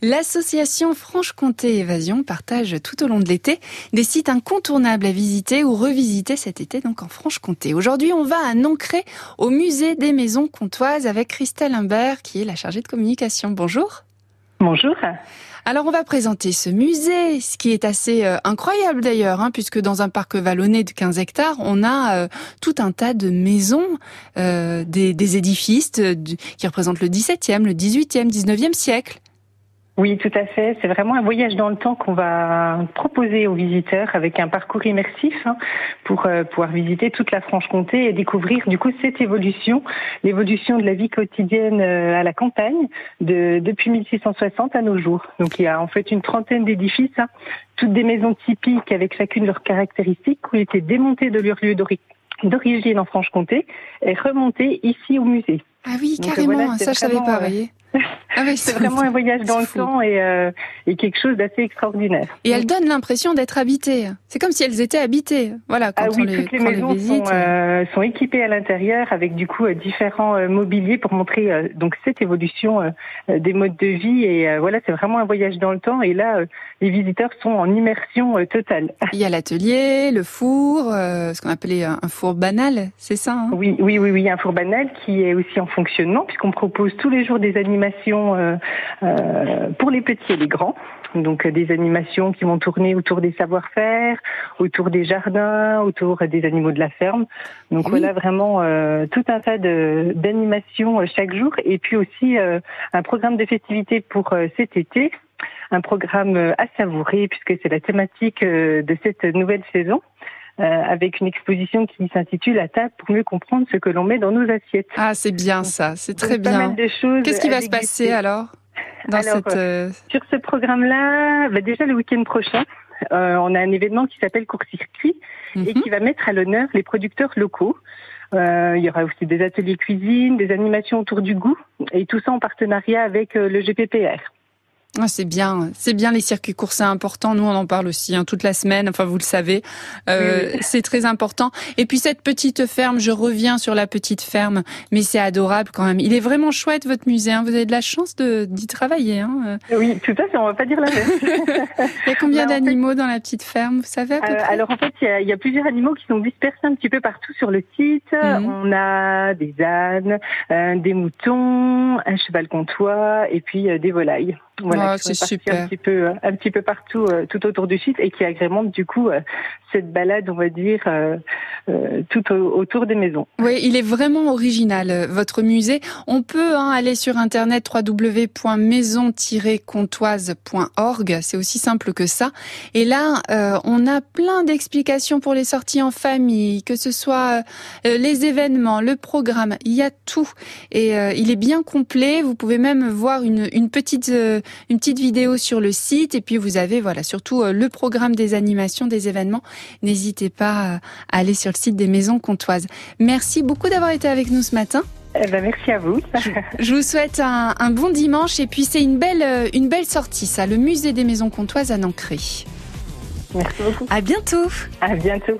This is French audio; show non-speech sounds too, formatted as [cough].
L'association Franche-Comté Évasion partage tout au long de l'été des sites incontournables à visiter ou revisiter cet été donc en Franche-Comté. Aujourd'hui, on va à Nancré au musée des maisons comtoises avec Christelle Imbert qui est la chargée de communication. Bonjour. Bonjour. Alors on va présenter ce musée, ce qui est assez euh, incroyable d'ailleurs, hein, puisque dans un parc vallonné de 15 hectares, on a euh, tout un tas de maisons, euh, des, des, édifices qui représentent le 17e, le 18e, 19e siècle. Oui, tout à fait. C'est vraiment un voyage dans le temps qu'on va proposer aux visiteurs avec un parcours immersif hein, pour euh, pouvoir visiter toute la Franche-Comté et découvrir du coup cette évolution, l'évolution de la vie quotidienne euh, à la campagne de, depuis 1660 à nos jours. Donc il y a en fait une trentaine d'édifices, hein, toutes des maisons typiques avec chacune leurs caractéristiques qui ont été démontées de leur lieu d'origine en Franche-Comté et remontées ici au musée. Ah oui, carrément, ça je savais pas, euh, ah [laughs] c'est vraiment un voyage dans le temps et, euh, et, quelque chose d'assez extraordinaire. Et elles donnent l'impression d'être habitées. C'est comme si elles étaient habitées. Voilà, quand ah oui, toutes les maisons sont, euh, sont, équipées à l'intérieur avec du coup euh, différents euh, mobiliers pour montrer euh, donc cette évolution des modes de vie. Et voilà, c'est vraiment un voyage dans le temps. Et là, les visiteurs sont en immersion totale. [laughs] Il y a l'atelier, le four, ce qu'on appelait un four banal, c'est ça hein? Oui, oui, oui, oui, un four banal qui est aussi en fonctionnement puisqu'on propose tous les jours des animations euh, euh, pour les petits et les grands. Donc euh, des animations qui vont tourner autour des savoir-faire, autour des jardins, autour des animaux de la ferme. Donc voilà vraiment tout un tas d'animations chaque jour et puis aussi un programme de festivités pour cet été un programme à savourer puisque c'est la thématique de cette nouvelle saison. Euh, avec une exposition qui s'intitule La table pour mieux comprendre ce que l'on met dans nos assiettes. Ah, c'est bien ça, c'est très bien. Qu'est-ce qui va se passer alors dans cette... Euh, sur ce programme-là, bah déjà le week-end prochain, euh, on a un événement qui s'appelle Court Circuit et mhm. qui va mettre à l'honneur les producteurs locaux. Euh, il y aura aussi des ateliers cuisine, des animations autour du goût et tout ça en partenariat avec le GPPR. Ah, c'est bien, c'est bien les circuits courts, c'est important. Nous, on en parle aussi hein, toute la semaine. Enfin, vous le savez, euh, [laughs] c'est très important. Et puis cette petite ferme, je reviens sur la petite ferme, mais c'est adorable quand même. Il est vraiment chouette votre musée. Hein. Vous avez de la chance de d'y travailler. Hein. Oui, tout à fait. On va pas dire la même. [laughs] il y a combien [laughs] d'animaux dans la petite ferme? Vous savez à peu euh, Alors en fait, il y, a, plusieurs animaux qui sont dispersés un petit peu partout sur le site. Mhm. On a des ânes, euh, des moutons, un cheval comtois et puis des volailles. Voilà, oh, c'est super. Un petit peu, euh, un petit peu partout, euh, tout autour du site, et qui agrémente du coup euh, cette balade, on va dire, tout autour des maisons. Oui, il est vraiment original, votre musée. On peut hein, aller sur internet www.maison-comtoise.org. C'est aussi simple que ça. Et là, on a plein d'explications pour les sorties en famille, que ce soit les événements, le programme. Il y a tout, et il est bien complet. Vous pouvez même voir une, une petite une petite vidéo sur le site et puis vous avez voilà surtout euh, le programme des animations, des événements. N'hésitez pas euh, à aller sur le site des Maisons Comtoises. Merci beaucoup d'avoir été avec nous ce matin. Eh ben, merci à vous. Je, vous souhaite un, un, bon dimanche et puis c'est une belle, euh, une belle sortie ça, le musée des Maisons Comtoises à Nancré. Merci beaucoup. À bientôt. À bientôt.